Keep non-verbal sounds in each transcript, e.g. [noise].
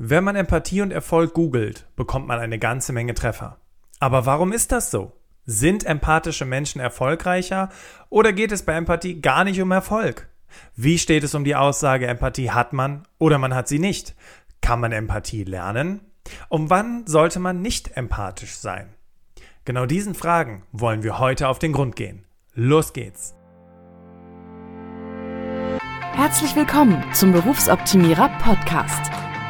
Wenn man Empathie und Erfolg googelt, bekommt man eine ganze Menge Treffer. Aber warum ist das so? Sind empathische Menschen erfolgreicher oder geht es bei Empathie gar nicht um Erfolg? Wie steht es um die Aussage, Empathie hat man oder man hat sie nicht? Kann man Empathie lernen? Um wann sollte man nicht empathisch sein? Genau diesen Fragen wollen wir heute auf den Grund gehen. Los geht's! Herzlich willkommen zum Berufsoptimierer Podcast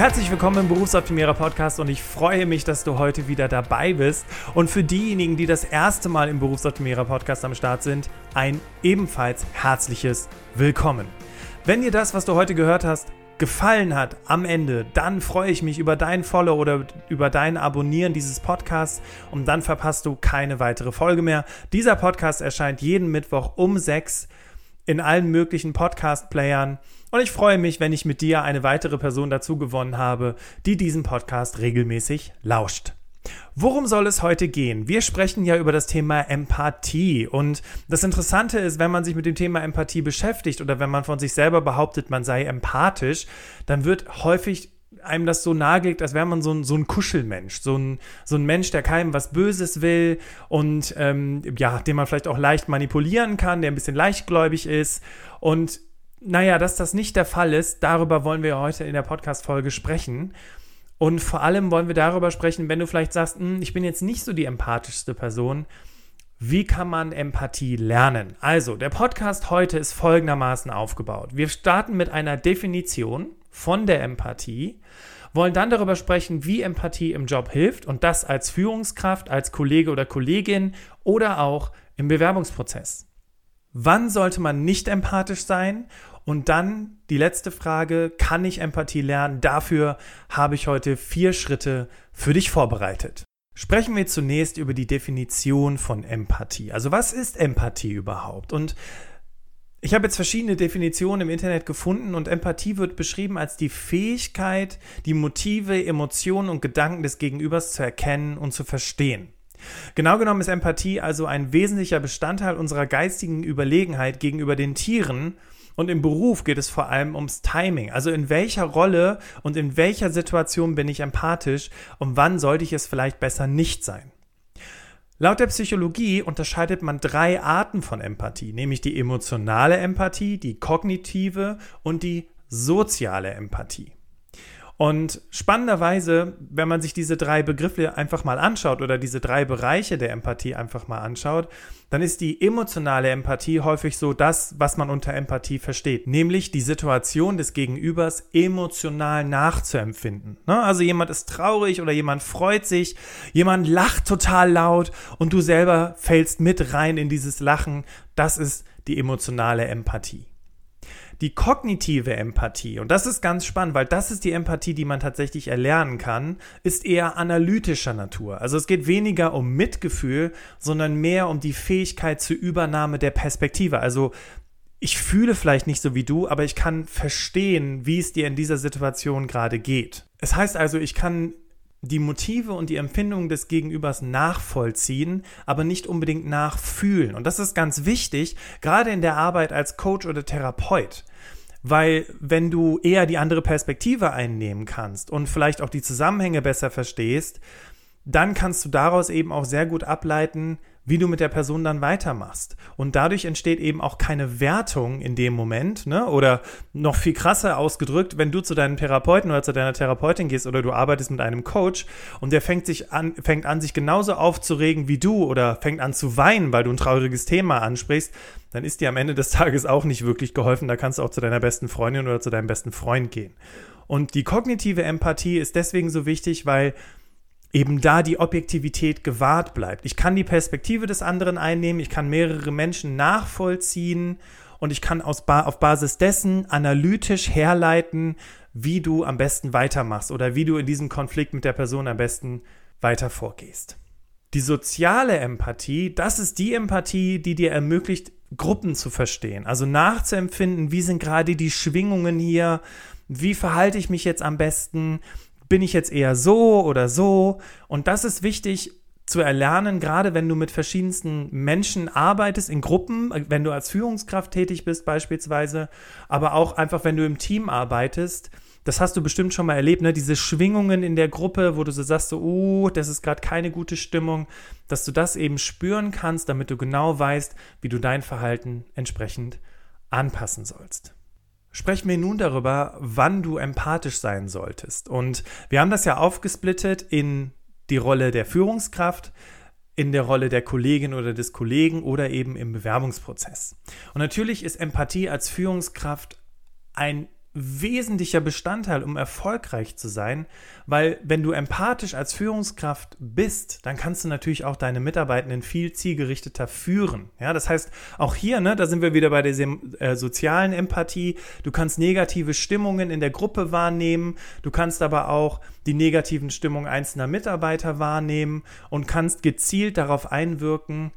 Herzlich willkommen im Berufsoptimierer Podcast und ich freue mich, dass du heute wieder dabei bist. Und für diejenigen, die das erste Mal im Berufsoptimierer Podcast am Start sind, ein ebenfalls herzliches Willkommen. Wenn dir das, was du heute gehört hast, gefallen hat am Ende, dann freue ich mich über dein Follow oder über dein Abonnieren dieses Podcasts und dann verpasst du keine weitere Folge mehr. Dieser Podcast erscheint jeden Mittwoch um 6 in allen möglichen Podcast-Playern. Und ich freue mich, wenn ich mit dir eine weitere Person dazu gewonnen habe, die diesen Podcast regelmäßig lauscht. Worum soll es heute gehen? Wir sprechen ja über das Thema Empathie. Und das Interessante ist, wenn man sich mit dem Thema Empathie beschäftigt oder wenn man von sich selber behauptet, man sei empathisch, dann wird häufig einem das so nagelegt, als wäre man so ein, so ein Kuschelmensch, so ein, so ein Mensch, der keinem was Böses will und ähm, ja, den man vielleicht auch leicht manipulieren kann, der ein bisschen leichtgläubig ist. Und naja, dass das nicht der Fall ist, darüber wollen wir heute in der Podcast-Folge sprechen. Und vor allem wollen wir darüber sprechen, wenn du vielleicht sagst, hm, ich bin jetzt nicht so die empathischste Person, wie kann man Empathie lernen? Also, der Podcast heute ist folgendermaßen aufgebaut. Wir starten mit einer Definition von der Empathie, wollen dann darüber sprechen, wie Empathie im Job hilft und das als Führungskraft, als Kollege oder Kollegin oder auch im Bewerbungsprozess. Wann sollte man nicht empathisch sein? Und dann die letzte Frage, kann ich Empathie lernen? Dafür habe ich heute vier Schritte für dich vorbereitet. Sprechen wir zunächst über die Definition von Empathie. Also was ist Empathie überhaupt? Und ich habe jetzt verschiedene Definitionen im Internet gefunden und Empathie wird beschrieben als die Fähigkeit, die Motive, Emotionen und Gedanken des Gegenübers zu erkennen und zu verstehen. Genau genommen ist Empathie also ein wesentlicher Bestandteil unserer geistigen Überlegenheit gegenüber den Tieren und im Beruf geht es vor allem ums Timing. Also in welcher Rolle und in welcher Situation bin ich empathisch und wann sollte ich es vielleicht besser nicht sein. Laut der Psychologie unterscheidet man drei Arten von Empathie, nämlich die emotionale Empathie, die kognitive und die soziale Empathie. Und spannenderweise, wenn man sich diese drei Begriffe einfach mal anschaut oder diese drei Bereiche der Empathie einfach mal anschaut, dann ist die emotionale Empathie häufig so das, was man unter Empathie versteht, nämlich die Situation des Gegenübers emotional nachzuempfinden. Ne? Also jemand ist traurig oder jemand freut sich, jemand lacht total laut und du selber fällst mit rein in dieses Lachen. Das ist die emotionale Empathie. Die kognitive Empathie, und das ist ganz spannend, weil das ist die Empathie, die man tatsächlich erlernen kann, ist eher analytischer Natur. Also es geht weniger um Mitgefühl, sondern mehr um die Fähigkeit zur Übernahme der Perspektive. Also ich fühle vielleicht nicht so wie du, aber ich kann verstehen, wie es dir in dieser Situation gerade geht. Es heißt also, ich kann die Motive und die Empfindungen des Gegenübers nachvollziehen, aber nicht unbedingt nachfühlen. Und das ist ganz wichtig, gerade in der Arbeit als Coach oder Therapeut. Weil wenn du eher die andere Perspektive einnehmen kannst und vielleicht auch die Zusammenhänge besser verstehst, dann kannst du daraus eben auch sehr gut ableiten, wie du mit der Person dann weitermachst. Und dadurch entsteht eben auch keine Wertung in dem Moment, ne? Oder noch viel krasser ausgedrückt, wenn du zu deinem Therapeuten oder zu deiner Therapeutin gehst oder du arbeitest mit einem Coach und der fängt sich an, fängt an, sich genauso aufzuregen wie du oder fängt an zu weinen, weil du ein trauriges Thema ansprichst, dann ist dir am Ende des [laughs] Tages auch nicht wirklich geholfen. Da kannst du auch zu deiner besten Freundin oder zu deinem besten Freund gehen. Und die kognitive Empathie ist deswegen so wichtig, weil eben da die Objektivität gewahrt bleibt. Ich kann die Perspektive des anderen einnehmen, ich kann mehrere Menschen nachvollziehen und ich kann aus ba auf Basis dessen analytisch herleiten, wie du am besten weitermachst oder wie du in diesem Konflikt mit der Person am besten weiter vorgehst. Die soziale Empathie, das ist die Empathie, die dir ermöglicht, Gruppen zu verstehen, also nachzuempfinden, wie sind gerade die Schwingungen hier, wie verhalte ich mich jetzt am besten, bin ich jetzt eher so oder so und das ist wichtig, zu erlernen, gerade wenn du mit verschiedensten Menschen arbeitest, in Gruppen, wenn du als Führungskraft tätig bist beispielsweise, aber auch einfach, wenn du im Team arbeitest. Das hast du bestimmt schon mal erlebt, ne? Diese Schwingungen in der Gruppe, wo du so sagst, so, oh, das ist gerade keine gute Stimmung, dass du das eben spüren kannst, damit du genau weißt, wie du dein Verhalten entsprechend anpassen sollst. Sprechen wir nun darüber, wann du empathisch sein solltest. Und wir haben das ja aufgesplittet in die Rolle der Führungskraft, in der Rolle der Kollegin oder des Kollegen oder eben im Bewerbungsprozess. Und natürlich ist Empathie als Führungskraft ein wesentlicher Bestandteil, um erfolgreich zu sein, weil wenn du empathisch als Führungskraft bist, dann kannst du natürlich auch deine Mitarbeitenden viel zielgerichteter führen. Ja, das heißt, auch hier, ne, da sind wir wieder bei der äh, sozialen Empathie. Du kannst negative Stimmungen in der Gruppe wahrnehmen, du kannst aber auch die negativen Stimmungen einzelner Mitarbeiter wahrnehmen und kannst gezielt darauf einwirken,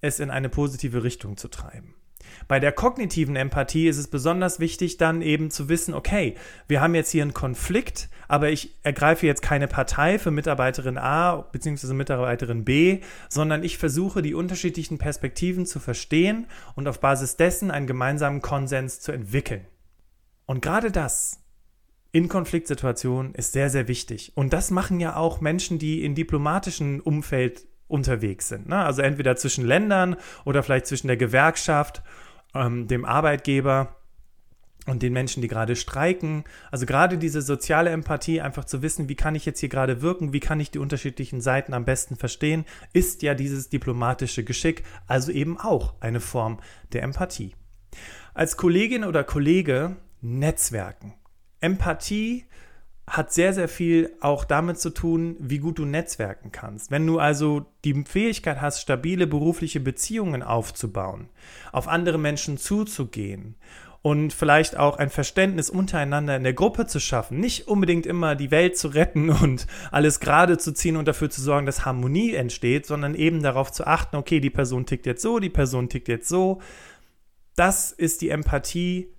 es in eine positive Richtung zu treiben. Bei der kognitiven Empathie ist es besonders wichtig, dann eben zu wissen, okay, wir haben jetzt hier einen Konflikt, aber ich ergreife jetzt keine Partei für Mitarbeiterin A bzw. Mitarbeiterin B, sondern ich versuche die unterschiedlichen Perspektiven zu verstehen und auf Basis dessen einen gemeinsamen Konsens zu entwickeln. Und gerade das in Konfliktsituationen ist sehr, sehr wichtig. Und das machen ja auch Menschen, die in diplomatischen Umfeld unterwegs sind. Ne? Also entweder zwischen Ländern oder vielleicht zwischen der Gewerkschaft ähm, dem Arbeitgeber und den Menschen, die gerade streiken. Also gerade diese soziale Empathie, einfach zu wissen, wie kann ich jetzt hier gerade wirken, wie kann ich die unterschiedlichen Seiten am besten verstehen, ist ja dieses diplomatische Geschick, also eben auch eine Form der Empathie. Als Kollegin oder Kollege Netzwerken. Empathie hat sehr, sehr viel auch damit zu tun, wie gut du netzwerken kannst. Wenn du also die Fähigkeit hast, stabile berufliche Beziehungen aufzubauen, auf andere Menschen zuzugehen und vielleicht auch ein Verständnis untereinander in der Gruppe zu schaffen, nicht unbedingt immer die Welt zu retten [laughs] und alles gerade zu ziehen und dafür zu sorgen, dass Harmonie entsteht, sondern eben darauf zu achten, okay, die Person tickt jetzt so, die Person tickt jetzt so. Das ist die Empathie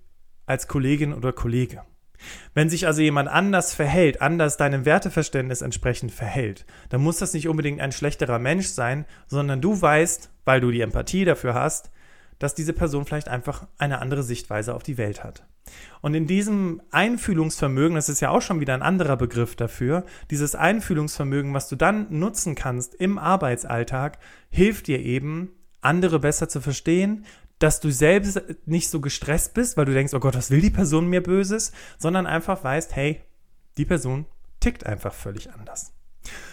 als Kollegin oder Kollege. Wenn sich also jemand anders verhält, anders deinem Werteverständnis entsprechend verhält, dann muss das nicht unbedingt ein schlechterer Mensch sein, sondern du weißt, weil du die Empathie dafür hast, dass diese Person vielleicht einfach eine andere Sichtweise auf die Welt hat. Und in diesem Einfühlungsvermögen, das ist ja auch schon wieder ein anderer Begriff dafür, dieses Einfühlungsvermögen, was du dann nutzen kannst im Arbeitsalltag, hilft dir eben, andere besser zu verstehen, dass du selbst nicht so gestresst bist, weil du denkst, oh Gott, was will die Person mir Böses, sondern einfach weißt, hey, die Person tickt einfach völlig anders.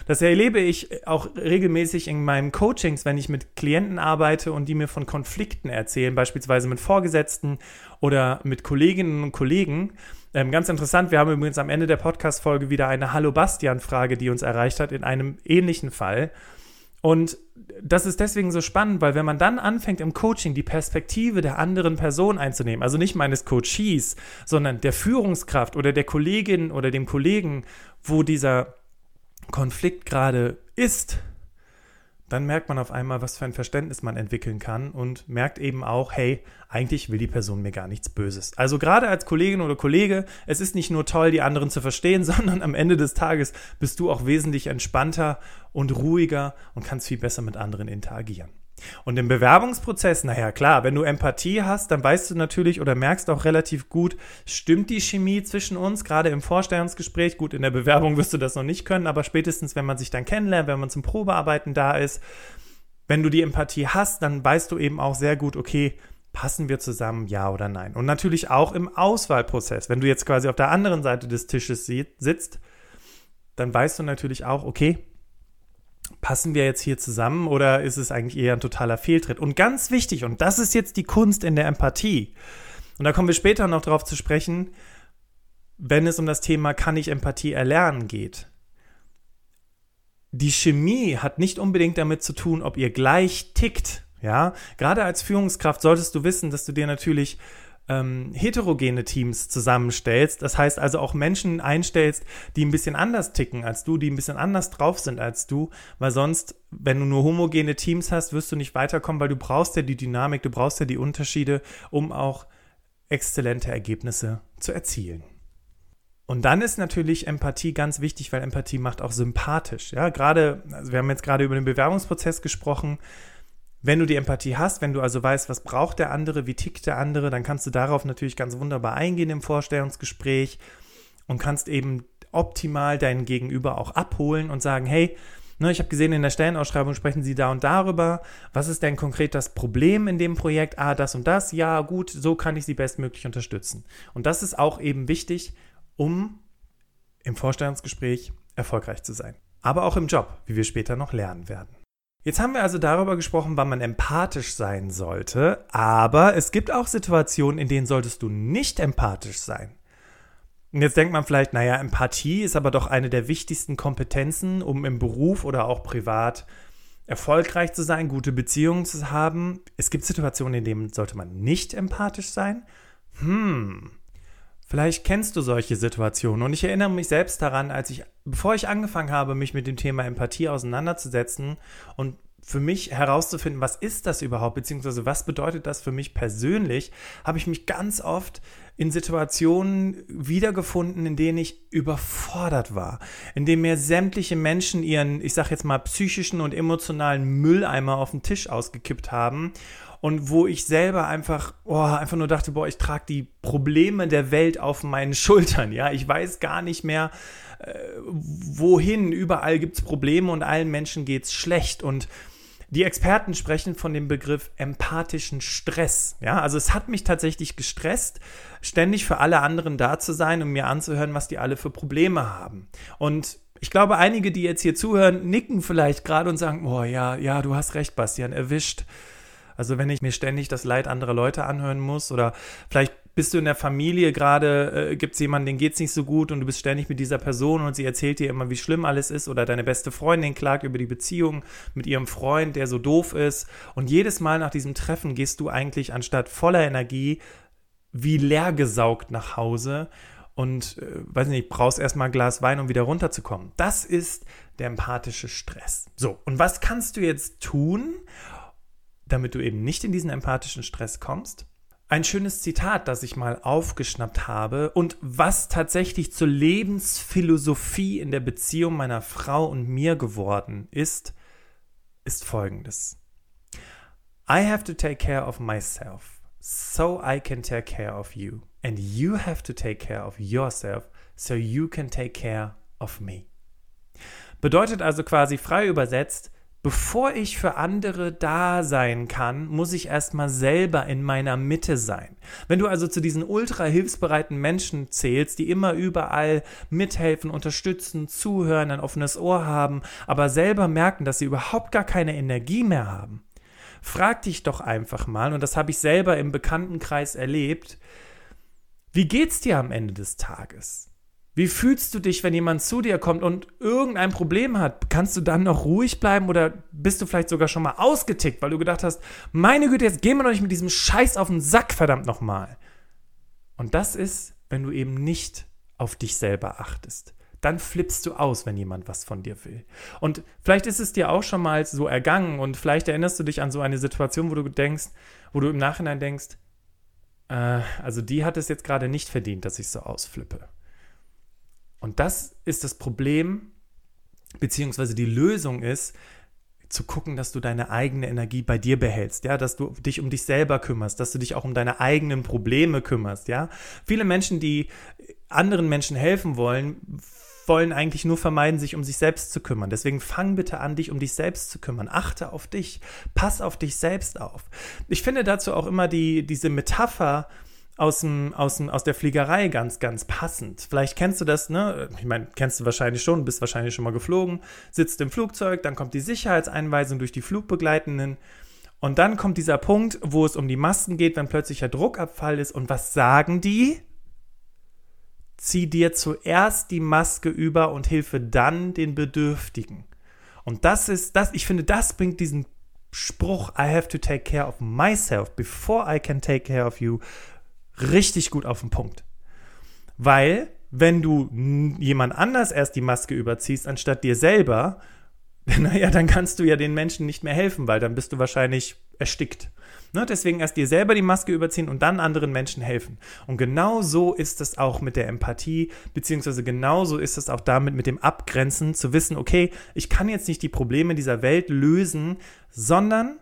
Das erlebe ich auch regelmäßig in meinen Coachings, wenn ich mit Klienten arbeite und die mir von Konflikten erzählen, beispielsweise mit Vorgesetzten oder mit Kolleginnen und Kollegen. Ähm, ganz interessant, wir haben übrigens am Ende der Podcast-Folge wieder eine Hallo Bastian-Frage, die uns erreicht hat, in einem ähnlichen Fall. Und das ist deswegen so spannend, weil wenn man dann anfängt im Coaching die Perspektive der anderen Person einzunehmen, also nicht meines Coaches, sondern der Führungskraft oder der Kollegin oder dem Kollegen, wo dieser Konflikt gerade ist, dann merkt man auf einmal, was für ein Verständnis man entwickeln kann und merkt eben auch, hey, eigentlich will die Person mir gar nichts Böses. Also gerade als Kollegin oder Kollege, es ist nicht nur toll, die anderen zu verstehen, [laughs] sondern am Ende des Tages bist du auch wesentlich entspannter und ruhiger und kannst viel besser mit anderen interagieren. Und im Bewerbungsprozess, naja, klar, wenn du Empathie hast, dann weißt du natürlich oder merkst auch relativ gut, stimmt die Chemie zwischen uns, gerade im Vorstellungsgespräch. Gut, in der Bewerbung wirst du das noch nicht können, aber spätestens, wenn man sich dann kennenlernt, wenn man zum Probearbeiten da ist, wenn du die Empathie hast, dann weißt du eben auch sehr gut, okay, passen wir zusammen, ja oder nein. Und natürlich auch im Auswahlprozess, wenn du jetzt quasi auf der anderen Seite des Tisches sitzt, dann weißt du natürlich auch, okay, passen wir jetzt hier zusammen oder ist es eigentlich eher ein totaler Fehltritt? Und ganz wichtig, und das ist jetzt die Kunst in der Empathie, und da kommen wir später noch drauf zu sprechen, wenn es um das Thema kann ich Empathie erlernen geht. Die Chemie hat nicht unbedingt damit zu tun, ob ihr gleich tickt, Ja, gerade als Führungskraft solltest du wissen, dass du dir natürlich ähm, heterogene Teams zusammenstellst. Das heißt also auch Menschen einstellst, die ein bisschen anders ticken als du, die ein bisschen anders drauf sind als du, weil sonst, wenn du nur homogene Teams hast, wirst du nicht weiterkommen, weil du brauchst ja die Dynamik, du brauchst ja die Unterschiede, um auch exzellente Ergebnisse zu erzielen. Und dann ist natürlich Empathie ganz wichtig, weil Empathie macht auch sympathisch. Ja, gerade, also wir haben jetzt gerade über den Bewerbungsprozess gesprochen. Wenn du die Empathie hast, wenn du also weißt, was braucht der andere, wie tickt der andere, dann kannst du darauf natürlich ganz wunderbar eingehen im Vorstellungsgespräch und kannst eben optimal deinen Gegenüber auch abholen und sagen, hey, ne, ich habe gesehen, in der Stellenausschreibung sprechen Sie da und darüber. Was ist denn konkret das Problem in dem Projekt? Ah, das und das. Ja, gut, so kann ich Sie bestmöglich unterstützen. Und das ist auch eben wichtig, um im Vorstellungsgespräch erfolgreich zu sein. Aber auch im Job, wie wir später noch lernen werden. Jetzt haben wir also darüber gesprochen, wann man empathisch sein sollte, aber es gibt auch Situationen, in denen solltest du nicht empathisch sein. Und jetzt denkt man vielleicht, naja, Empathie ist aber doch eine der wichtigsten Kompetenzen, um im Beruf oder auch privat erfolgreich zu sein, gute Beziehungen zu haben. Es gibt Situationen, in denen sollte man nicht empathisch sein. Hm, Vielleicht kennst du solche Situationen. Und ich erinnere mich selbst daran, als ich, bevor ich angefangen habe, mich mit dem Thema Empathie auseinanderzusetzen und für mich herauszufinden, was ist das überhaupt, beziehungsweise was bedeutet das für mich persönlich, habe ich mich ganz oft in Situationen wiedergefunden, in denen ich überfordert war, in denen mir sämtliche Menschen ihren, ich sage jetzt mal, psychischen und emotionalen Mülleimer auf den Tisch ausgekippt haben und wo ich selber einfach, oh, einfach nur dachte, boah, ich trage die Probleme der Welt auf meinen [laughs] Schultern, ja, ich weiß gar nicht mehr, äh, wohin, überall gibt es Probleme und allen Menschen geht es schlecht und die Experten sprechen von dem Begriff empathischen Stress. Ja, also es hat mich tatsächlich gestresst, ständig für alle anderen da zu sein und mir anzuhören, was die alle für Probleme haben. Und ich glaube, einige, die jetzt hier zuhören, nicken vielleicht gerade und sagen, oh ja, ja, du hast recht, Bastian, erwischt. Also wenn ich mir ständig das Leid anderer Leute anhören muss oder vielleicht bist du in der Familie gerade, äh, gibt es jemanden, den geht es nicht so gut und du bist ständig mit dieser Person und sie erzählt dir immer, wie schlimm alles ist oder deine beste Freundin klagt über die Beziehung mit ihrem Freund, der so doof ist und jedes Mal nach diesem Treffen gehst du eigentlich anstatt voller Energie wie leergesaugt nach Hause und äh, weiß nicht, brauchst erstmal ein Glas Wein, um wieder runterzukommen. Das ist der empathische Stress. So, und was kannst du jetzt tun, damit du eben nicht in diesen empathischen Stress kommst. Ein schönes Zitat, das ich mal aufgeschnappt habe und was tatsächlich zur Lebensphilosophie in der Beziehung meiner Frau und mir geworden ist, ist folgendes. I have to take care of myself, so I can take care of you. And you have to take care of yourself, so you can take care of me. Bedeutet also quasi frei übersetzt, bevor ich für andere da sein kann, muss ich erstmal selber in meiner Mitte sein. Wenn du also zu diesen ultra hilfsbereiten Menschen zählst, die immer überall mithelfen, unterstützen, zuhören, ein offenes Ohr haben, aber selber merken, dass sie überhaupt gar keine Energie mehr haben, frag dich doch einfach mal, und das habe ich selber im Bekanntenkreis erlebt, wie geht's dir am Ende des Tages? Wie fühlst du dich, wenn jemand zu dir kommt und irgendein Problem hat? Kannst du dann noch ruhig bleiben oder bist du vielleicht sogar schon mal ausgetickt, weil du gedacht hast, meine Güte, jetzt gehen wir doch nicht mit diesem Scheiß auf den Sack, verdammt nochmal. Und das ist, wenn du eben nicht auf dich selber achtest. Dann flippst du aus, wenn jemand was von dir will. Und vielleicht ist es dir auch schon mal so ergangen und vielleicht erinnerst du dich an so eine Situation, wo du denkst, wo du im Nachhinein denkst, äh, also die hat es jetzt gerade nicht verdient, dass ich so ausflippe. Und das ist das Problem, beziehungsweise die Lösung ist, zu gucken, dass du deine eigene Energie bei dir behältst, ja, dass du dich um dich selber kümmerst, dass du dich auch um deine eigenen Probleme kümmerst, ja. Viele Menschen, die anderen Menschen helfen wollen, wollen eigentlich nur vermeiden, sich um sich selbst zu kümmern. Deswegen fang bitte an, dich um dich selbst zu kümmern. Achte auf dich. Pass auf dich selbst auf. Ich finde dazu auch immer die, diese Metapher aus, dem, aus, dem, aus der Fliegerei ganz, ganz passend. Vielleicht kennst du das, ne? Ich meine, kennst du wahrscheinlich schon, bist wahrscheinlich schon mal geflogen, sitzt im Flugzeug, dann kommt die Sicherheitseinweisung durch die Flugbegleitenden und dann kommt dieser Punkt, wo es um die Masken geht, wenn plötzlicher Druckabfall ist. Und was sagen die? Zieh dir zuerst die Maske über und hilfe dann den Bedürftigen. Und das ist das, ich finde, das bringt diesen Spruch I have to take care of myself before I can take care of you richtig gut auf den Punkt. Weil, wenn du jemand anders erst die Maske überziehst, anstatt dir selber, [laughs] naja, dann kannst du ja den Menschen nicht mehr helfen, weil dann bist du wahrscheinlich erstickt. Ne? Deswegen erst dir selber die Maske überziehen und dann anderen Menschen helfen. Und genau so ist es auch mit der Empathie, beziehungsweise genauso ist es auch damit mit dem Abgrenzen, zu wissen, okay, ich kann jetzt nicht die Probleme dieser Welt lösen, sondern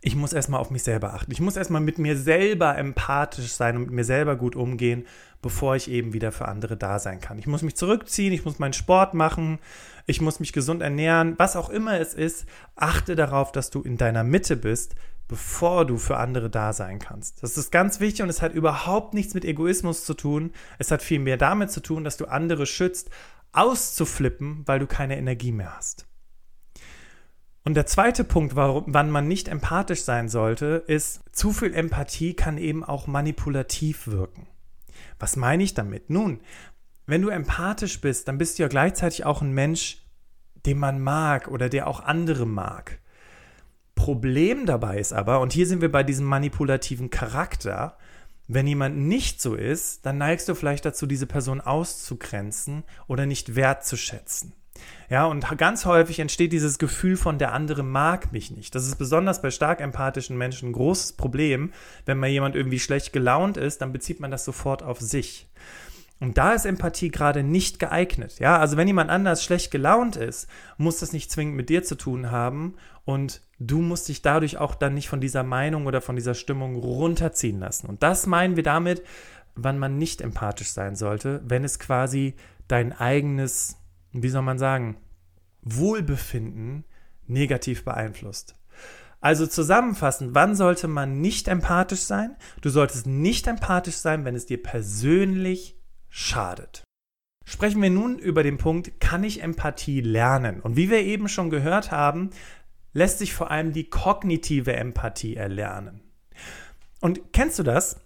ich muss erstmal auf mich selber achten. Ich muss erstmal mit mir selber empathisch sein und mit mir selber gut umgehen, bevor ich eben wieder für andere da sein kann. Ich muss mich zurückziehen, ich muss meinen Sport machen, ich muss mich gesund ernähren, was auch immer es ist. Achte darauf, dass du in deiner Mitte bist, bevor du für andere da sein kannst. Das ist ganz wichtig und es hat überhaupt nichts mit Egoismus zu tun. Es hat vielmehr damit zu tun, dass du andere schützt, auszuflippen, weil du keine Energie mehr hast. Und der zweite Punkt, warum, wann man nicht empathisch sein sollte, ist, zu viel Empathie kann eben auch manipulativ wirken. Was meine ich damit? Nun, wenn du empathisch bist, dann bist du ja gleichzeitig auch ein Mensch, den man mag oder der auch andere mag. Problem dabei ist aber, und hier sind wir bei diesem manipulativen Charakter, wenn jemand nicht so ist, dann neigst du vielleicht dazu, diese Person auszugrenzen oder nicht wertzuschätzen. Ja, und ganz häufig entsteht dieses Gefühl von der andere mag mich nicht. Das ist besonders bei stark empathischen Menschen ein großes Problem. Wenn mal jemand irgendwie schlecht gelaunt ist, dann bezieht man das sofort auf sich. Und da ist Empathie gerade nicht geeignet. Ja, also wenn jemand anders schlecht gelaunt ist, muss das nicht zwingend mit dir zu tun haben und du musst dich dadurch auch dann nicht von dieser Meinung oder von dieser Stimmung runterziehen lassen. Und das meinen wir damit, wann man nicht empathisch sein sollte, wenn es quasi dein eigenes wie soll man sagen, Wohlbefinden negativ beeinflusst. Also zusammenfassend, wann sollte man nicht empathisch sein? Du solltest nicht empathisch sein, wenn es dir persönlich schadet. Sprechen wir nun über den Punkt, kann ich Empathie lernen? Und wie wir eben schon gehört haben, lässt sich vor allem die kognitive Empathie erlernen. Und kennst du das?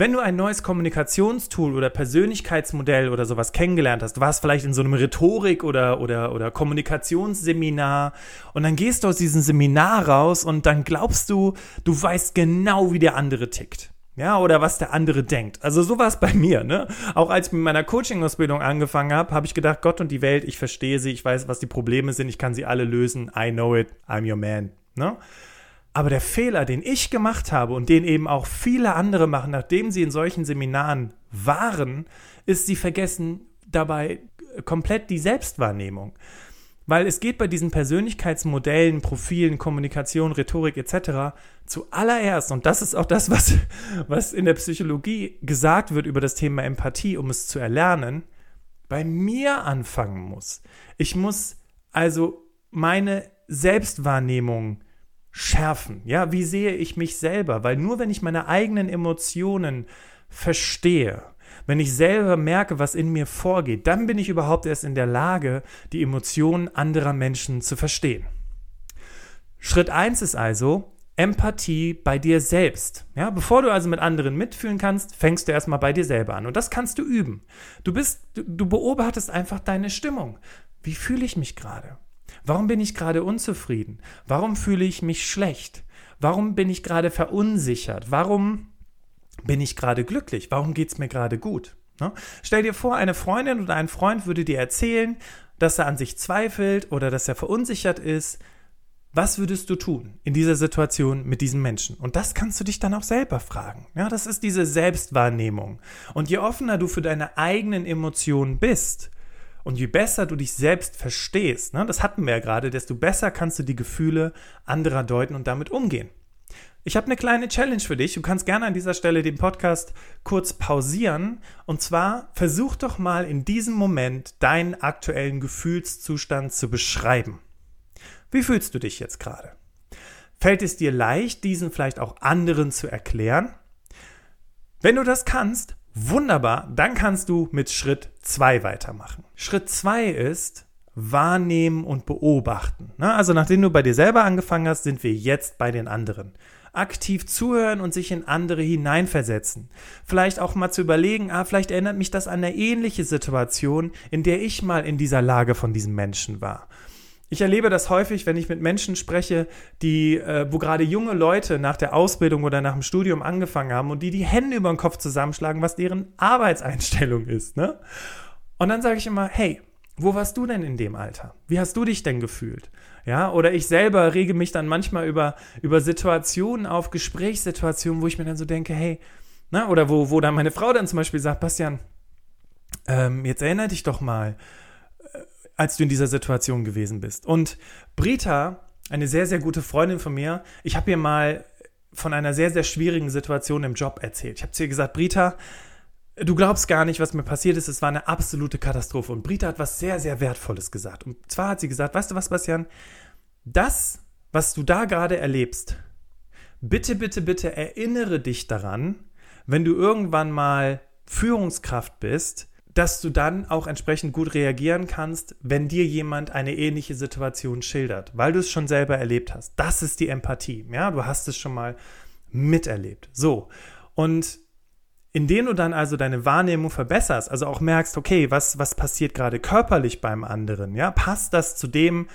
Wenn du ein neues Kommunikationstool oder Persönlichkeitsmodell oder sowas kennengelernt hast, du warst vielleicht in so einem Rhetorik- oder, oder, oder Kommunikationsseminar und dann gehst du aus diesem Seminar raus und dann glaubst du, du weißt genau, wie der andere tickt. Ja, oder was der andere denkt. Also so war es bei mir, ne? Auch als ich mit meiner Coaching-Ausbildung angefangen habe, habe ich gedacht, Gott und die Welt, ich verstehe sie, ich weiß, was die Probleme sind, ich kann sie alle lösen. I know it, I'm your man, ne? Aber der Fehler, den ich gemacht habe und den eben auch viele andere machen, nachdem sie in solchen Seminaren waren, ist, sie vergessen dabei komplett die Selbstwahrnehmung. Weil es geht bei diesen Persönlichkeitsmodellen, Profilen, Kommunikation, Rhetorik etc. zuallererst, und das ist auch das, was, was in der Psychologie gesagt wird über das Thema Empathie, um es zu erlernen, bei mir anfangen muss. Ich muss also meine Selbstwahrnehmung schärfen. Ja, wie sehe ich mich selber? Weil nur wenn ich meine eigenen Emotionen verstehe, wenn ich selber merke, was in mir vorgeht, dann bin ich überhaupt erst in der Lage, die Emotionen anderer Menschen zu verstehen. Schritt 1 ist also Empathie bei dir selbst. Ja, bevor du also mit anderen mitfühlen kannst, fängst du erstmal bei dir selber an. Und das kannst du üben. Du bist, du, du beobachtest einfach deine Stimmung. Wie fühle ich mich gerade? Warum bin ich gerade unzufrieden? Warum fühle ich mich schlecht? Warum bin ich gerade verunsichert? Warum bin ich gerade glücklich? Warum geht es mir gerade gut? Ne? Stell dir vor, eine Freundin oder ein Freund würde dir erzählen, dass er an sich zweifelt oder dass er verunsichert ist. Was würdest du tun in dieser Situation mit diesem Menschen? Und das kannst du dich dann auch selber fragen. Ja, das ist diese Selbstwahrnehmung. Und je offener du für deine eigenen Emotionen bist, und je besser du dich selbst verstehst, ne, das hatten wir ja gerade, desto besser kannst du die Gefühle anderer deuten und damit umgehen. Ich habe eine kleine Challenge für dich. Du kannst gerne an dieser Stelle den Podcast kurz pausieren. Und zwar versuch doch mal in diesem Moment deinen aktuellen Gefühlszustand zu beschreiben. Wie fühlst du dich jetzt gerade? Fällt es dir leicht, diesen vielleicht auch anderen zu erklären? Wenn du das kannst, Wunderbar, dann kannst du mit Schritt 2 weitermachen. Schritt 2 ist wahrnehmen und beobachten. Also nachdem du bei dir selber angefangen hast, sind wir jetzt bei den anderen. Aktiv zuhören und sich in andere hineinversetzen. Vielleicht auch mal zu überlegen, ah, vielleicht erinnert mich das an eine ähnliche Situation, in der ich mal in dieser Lage von diesem Menschen war. Ich erlebe das häufig, wenn ich mit Menschen spreche, die, äh, wo gerade junge Leute nach der Ausbildung oder nach dem Studium angefangen haben und die die Hände über den Kopf zusammenschlagen, was deren Arbeitseinstellung ist. Ne? Und dann sage ich immer, hey, wo warst du denn in dem Alter? Wie hast du dich denn gefühlt? Ja, oder ich selber rege mich dann manchmal über, über Situationen auf, Gesprächssituationen, wo ich mir dann so denke, hey, na, oder wo, wo dann meine Frau dann zum Beispiel sagt, Bastian, ähm, jetzt erinnere dich doch mal, als du in dieser Situation gewesen bist. Und Brita, eine sehr, sehr gute Freundin von mir, ich habe ihr mal von einer sehr, sehr schwierigen Situation im Job erzählt. Ich habe zu ihr gesagt, Brita, du glaubst gar nicht, was mir passiert ist. Es war eine absolute Katastrophe. Und Brita hat was sehr, sehr Wertvolles gesagt. Und zwar hat sie gesagt, weißt du was, Bastian? Das, was du da gerade erlebst, bitte, bitte, bitte erinnere dich daran, wenn du irgendwann mal Führungskraft bist, dass du dann auch entsprechend gut reagieren kannst, wenn dir jemand eine ähnliche Situation schildert, weil du es schon selber erlebt hast. Das ist die Empathie. Ja, du hast es schon mal miterlebt. So. Und indem du dann also deine Wahrnehmung verbesserst, also auch merkst, okay, was, was passiert gerade körperlich beim anderen, ja, passt das zu dem,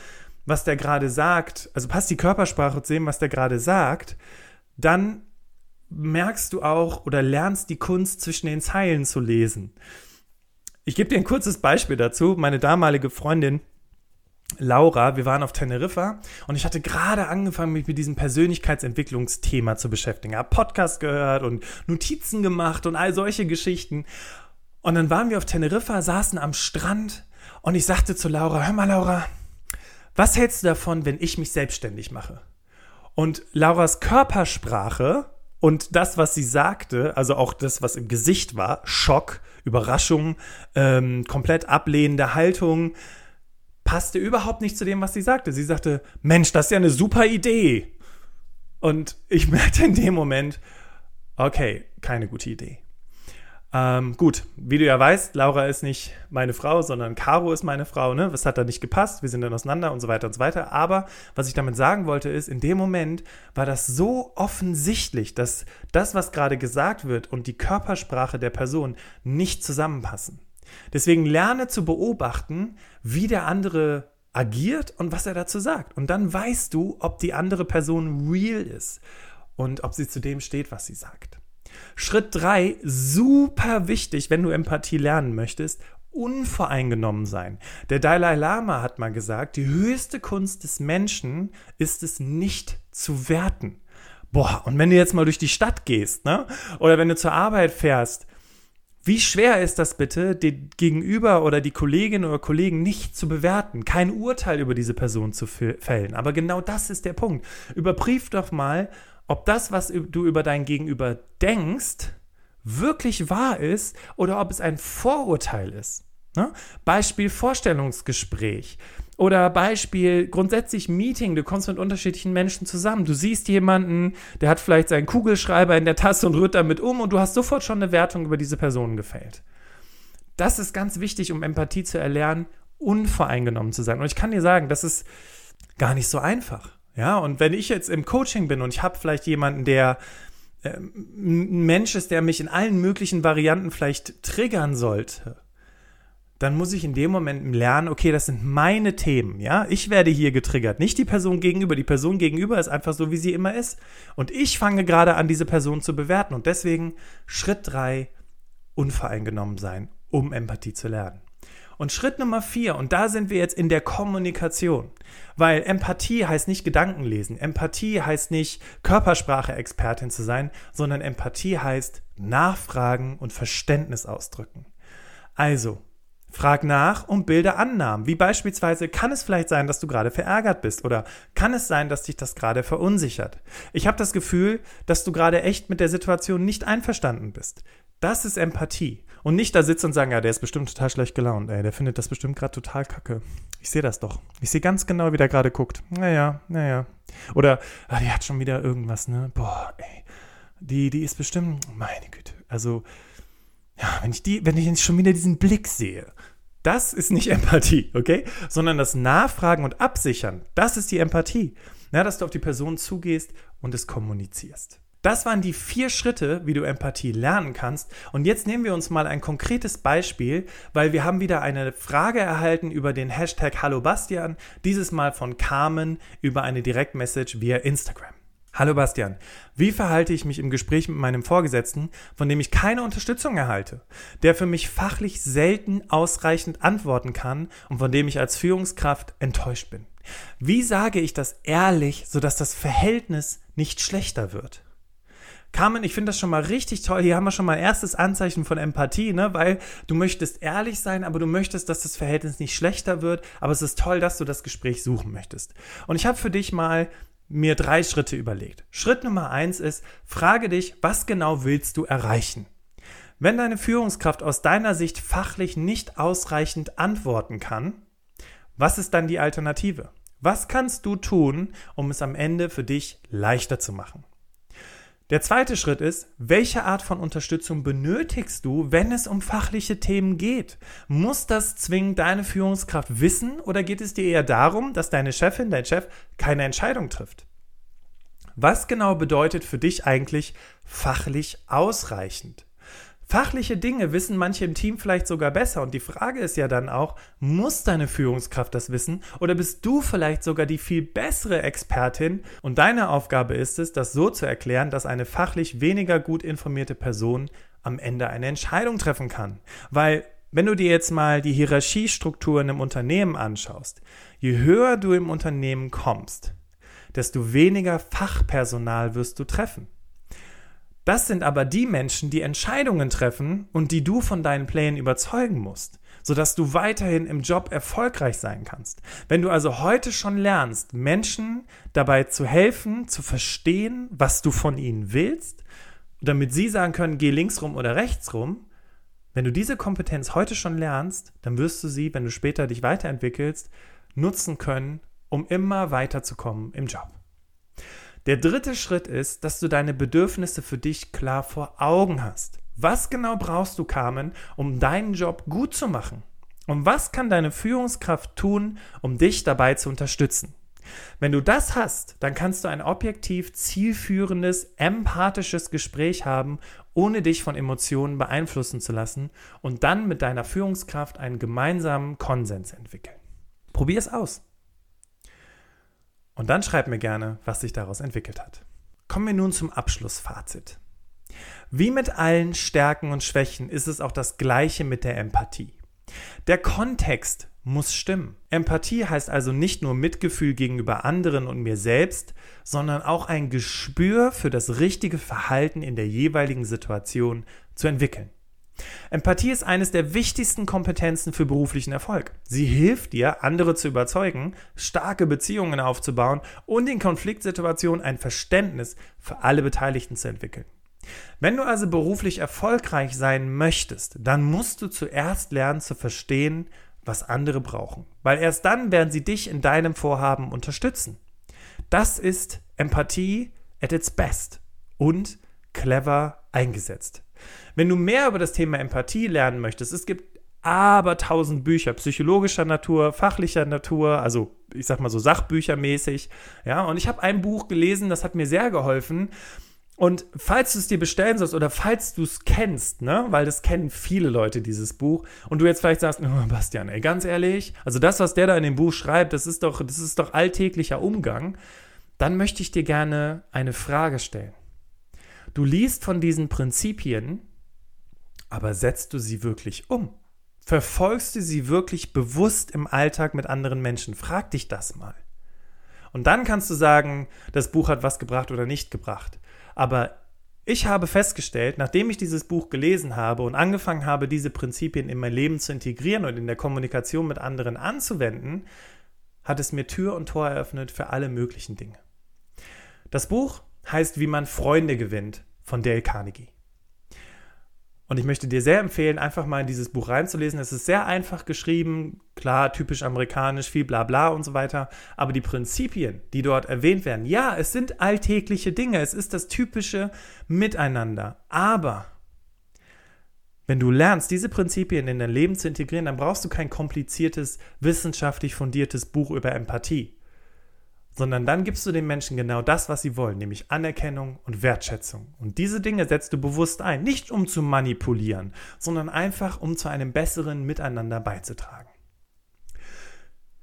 was der gerade sagt, also passt die Körpersprache zu dem, was der gerade sagt, dann merkst du auch oder lernst die Kunst zwischen den Zeilen zu lesen. Ich gebe dir ein kurzes Beispiel dazu. Meine damalige Freundin Laura, wir waren auf Teneriffa und ich hatte gerade angefangen, mich mit diesem Persönlichkeitsentwicklungsthema zu beschäftigen. Ich habe Podcast gehört und Notizen gemacht und all solche Geschichten. Und dann waren wir auf Teneriffa, saßen am Strand und ich sagte zu Laura, hör mal Laura, was hältst du davon, wenn ich mich selbstständig mache? Und Lauras Körpersprache und das, was sie sagte, also auch das, was im Gesicht war, Schock, Überraschung, ähm, komplett ablehnende Haltung, passte überhaupt nicht zu dem, was sie sagte. Sie sagte, Mensch, das ist ja eine super Idee. Und ich [laughs] merkte in dem Moment, okay, keine gute Idee. Ähm, gut, wie du ja weißt, Laura ist nicht meine Frau, sondern Caro ist meine Frau. Ne? Was hat da nicht gepasst? Wir sind dann auseinander und so weiter und so weiter. Aber was ich damit sagen wollte, ist, in dem Moment war das so offensichtlich, dass das, was gerade gesagt wird und die Körpersprache der Person nicht zusammenpassen. Deswegen lerne zu beobachten, wie der andere agiert und was er dazu sagt. Und dann weißt du, ob die andere Person real ist und ob sie zu dem steht, was sie sagt. Schritt drei, super wichtig, wenn du Empathie lernen möchtest, unvoreingenommen sein. Der Dalai Lama hat mal gesagt, die höchste Kunst des Menschen ist es nicht zu werten. Boah, und wenn du jetzt mal durch die Stadt gehst, ne? Oder wenn du zur Arbeit fährst, wie schwer ist das bitte, den Gegenüber oder die Kolleginnen oder Kollegen nicht zu bewerten, kein Urteil über diese Person zu fällen? Aber genau das ist der Punkt. Überprüf doch mal, ob das, was du über dein Gegenüber denkst, wirklich wahr ist oder ob es ein Vorurteil ist. Ne? Beispiel Vorstellungsgespräch oder Beispiel grundsätzlich Meeting. Du kommst mit unterschiedlichen Menschen zusammen. Du siehst jemanden, der hat vielleicht seinen Kugelschreiber in der Tasse und rührt damit um und du hast sofort schon eine Wertung über diese Person gefällt. Das ist ganz wichtig, um Empathie zu erlernen, unvoreingenommen zu sein. Und ich kann dir sagen, das ist gar nicht so einfach. Ja, und wenn ich jetzt im Coaching bin und ich habe vielleicht jemanden, der ein Mensch ist, der mich in allen möglichen Varianten vielleicht triggern sollte, dann muss ich in dem Moment lernen, okay, das sind meine Themen, ja? Ich werde hier getriggert, nicht die Person gegenüber. Die Person gegenüber ist einfach so, wie sie immer ist. Und ich fange gerade an, diese Person zu bewerten. Und deswegen Schritt drei, unvoreingenommen sein, um Empathie zu lernen. Und Schritt Nummer vier, und da sind wir jetzt in der Kommunikation, weil Empathie heißt nicht Gedanken lesen, Empathie heißt nicht Körpersprache-Expertin zu sein, sondern Empathie heißt Nachfragen und Verständnis ausdrücken. Also, frag nach und bilde Annahmen, wie beispielsweise, kann es vielleicht sein, dass du gerade verärgert bist oder kann es sein, dass dich das gerade verunsichert? Ich habe das Gefühl, dass du gerade echt mit der Situation nicht einverstanden bist. Das ist Empathie. Und nicht da sitzen und sagen, ja, der ist bestimmt total schlecht gelaunt, ey, der findet das bestimmt gerade total kacke. Ich sehe das doch. Ich sehe ganz genau, wie der gerade guckt. Naja, naja. Oder, ah, die hat schon wieder irgendwas, ne? Boah, ey. Die, die ist bestimmt, meine Güte. Also, ja, wenn ich die, wenn ich schon wieder diesen Blick sehe, das ist nicht [laughs] Empathie, okay? Sondern das Nachfragen und Absichern, das ist die Empathie. Ja, dass du auf die Person zugehst und es kommunizierst. Das waren die vier Schritte, wie du Empathie lernen kannst. Und jetzt nehmen wir uns mal ein konkretes Beispiel, weil wir haben wieder eine Frage erhalten über den Hashtag Hallo Bastian, dieses Mal von Carmen über eine Direktmessage via Instagram. Hallo Bastian, wie verhalte ich mich im Gespräch mit meinem Vorgesetzten, von dem ich keine Unterstützung erhalte, der für mich fachlich selten ausreichend antworten kann und von dem ich als Führungskraft enttäuscht bin? Wie sage ich das ehrlich, sodass das Verhältnis nicht schlechter wird? Carmen, ich finde das schon mal richtig toll. Hier haben wir schon mal erstes Anzeichen von Empathie, ne? weil du möchtest ehrlich sein, aber du möchtest, dass das Verhältnis nicht schlechter wird. Aber es ist toll, dass du das Gespräch suchen möchtest. Und ich habe für dich mal mir drei Schritte überlegt. Schritt Nummer eins ist, frage dich, was genau willst du erreichen? Wenn deine Führungskraft aus deiner Sicht fachlich nicht ausreichend antworten kann, was ist dann die Alternative? Was kannst du tun, um es am Ende für dich leichter zu machen? Der zweite Schritt ist, welche Art von Unterstützung benötigst du, wenn es um fachliche Themen geht? Muss das zwingend deine Führungskraft wissen oder geht es dir eher darum, dass deine Chefin, dein Chef keine Entscheidung trifft? Was genau bedeutet für dich eigentlich fachlich ausreichend? Fachliche Dinge wissen manche im Team vielleicht sogar besser und die Frage ist ja dann auch, muss deine Führungskraft das wissen oder bist du vielleicht sogar die viel bessere Expertin und deine Aufgabe ist es, das so zu erklären, dass eine fachlich weniger gut informierte Person am Ende eine Entscheidung treffen kann. Weil wenn du dir jetzt mal die Hierarchiestrukturen im Unternehmen anschaust, je höher du im Unternehmen kommst, desto weniger Fachpersonal wirst du treffen. Das sind aber die Menschen, die Entscheidungen treffen und die du von deinen Plänen überzeugen musst, sodass du weiterhin im Job erfolgreich sein kannst. Wenn du also heute schon lernst, Menschen dabei zu helfen, zu verstehen, was du von ihnen willst, damit sie sagen können, geh links rum oder rechts rum, wenn du diese Kompetenz heute schon lernst, dann wirst du sie, wenn du später dich weiterentwickelst, nutzen können, um immer weiterzukommen im Job. Der dritte Schritt ist, dass du deine Bedürfnisse für dich klar vor Augen hast. Was genau brauchst du, Carmen, um deinen Job gut zu machen? Und was kann deine Führungskraft tun, um dich dabei zu unterstützen? Wenn du das hast, dann kannst du ein objektiv zielführendes, empathisches Gespräch haben, ohne dich von Emotionen beeinflussen zu lassen und dann mit deiner Führungskraft einen gemeinsamen Konsens entwickeln. Probier es aus. Und dann schreib mir gerne, was sich daraus entwickelt hat. Kommen wir nun zum Abschlussfazit. Wie mit allen Stärken und Schwächen ist es auch das gleiche mit der Empathie. Der Kontext muss stimmen. Empathie heißt also nicht nur Mitgefühl gegenüber anderen und mir selbst, sondern auch ein Gespür für das richtige Verhalten in der jeweiligen Situation zu entwickeln. Empathie ist eines der wichtigsten Kompetenzen für beruflichen Erfolg. Sie hilft dir, andere zu überzeugen, starke Beziehungen aufzubauen und in Konfliktsituationen ein Verständnis für alle Beteiligten zu entwickeln. Wenn du also beruflich erfolgreich sein möchtest, dann musst du zuerst lernen zu verstehen, was andere brauchen, weil erst dann werden sie dich in deinem Vorhaben unterstützen. Das ist Empathie at its best und clever eingesetzt. Wenn du mehr über das Thema Empathie lernen möchtest, es gibt aber tausend Bücher psychologischer Natur, fachlicher Natur, also ich sag mal so Sachbüchermäßig. Ja, und ich habe ein Buch gelesen, das hat mir sehr geholfen. Und falls du es dir bestellen sollst oder falls du es kennst, ne, weil das kennen viele Leute, dieses Buch, und du jetzt vielleicht sagst, oh, Bastian, ey, ganz ehrlich, also das, was der da in dem Buch schreibt, das ist doch, das ist doch alltäglicher Umgang, dann möchte ich dir gerne eine Frage stellen. Du liest von diesen Prinzipien, aber setzt du sie wirklich um? Verfolgst du sie wirklich bewusst im Alltag mit anderen Menschen? Frag dich das mal. Und dann kannst du sagen, das Buch hat was gebracht oder nicht gebracht. Aber ich habe festgestellt, nachdem ich dieses Buch gelesen habe und angefangen habe, diese Prinzipien in mein Leben zu integrieren und in der Kommunikation mit anderen anzuwenden, hat es mir Tür und Tor eröffnet für alle möglichen Dinge. Das Buch heißt Wie man Freunde gewinnt von Dale Carnegie. Und ich möchte dir sehr empfehlen, einfach mal in dieses Buch reinzulesen. Es ist sehr einfach geschrieben, klar, typisch amerikanisch, viel bla bla und so weiter. Aber die Prinzipien, die dort erwähnt werden, ja, es sind alltägliche Dinge, es ist das typische Miteinander. Aber wenn du lernst, diese Prinzipien in dein Leben zu integrieren, dann brauchst du kein kompliziertes, wissenschaftlich fundiertes Buch über Empathie sondern dann gibst du den Menschen genau das, was sie wollen, nämlich Anerkennung und Wertschätzung. Und diese Dinge setzt du bewusst ein, nicht um zu manipulieren, sondern einfach um zu einem besseren Miteinander beizutragen.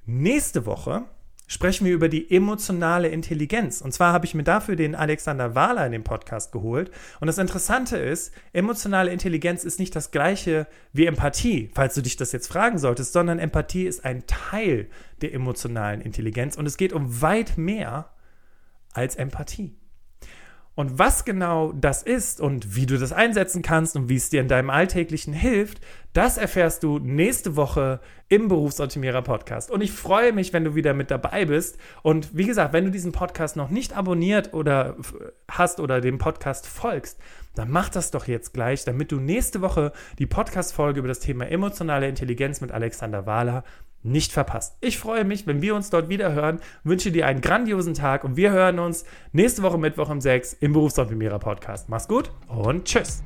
Nächste Woche sprechen wir über die emotionale Intelligenz. Und zwar habe ich mir dafür den Alexander Wahler in den Podcast geholt. Und das Interessante ist, emotionale Intelligenz ist nicht das gleiche wie Empathie, falls du dich das jetzt fragen solltest, sondern Empathie ist ein Teil der emotionalen Intelligenz. Und es geht um weit mehr als Empathie. Und was genau das ist und wie du das einsetzen kannst und wie es dir in deinem Alltäglichen hilft, das erfährst du nächste Woche im Berufsoptimierer Podcast. Und ich freue mich, wenn du wieder mit dabei bist. Und wie gesagt, wenn du diesen Podcast noch nicht abonniert oder hast oder dem Podcast folgst, dann mach das doch jetzt gleich, damit du nächste Woche die Podcast-Folge über das Thema emotionale Intelligenz mit Alexander Wahler nicht verpasst. Ich freue mich, wenn wir uns dort wieder hören, wünsche dir einen grandiosen Tag und wir hören uns nächste Woche Mittwoch um 6 im Berufsoptimierer Podcast. Mach's gut und tschüss.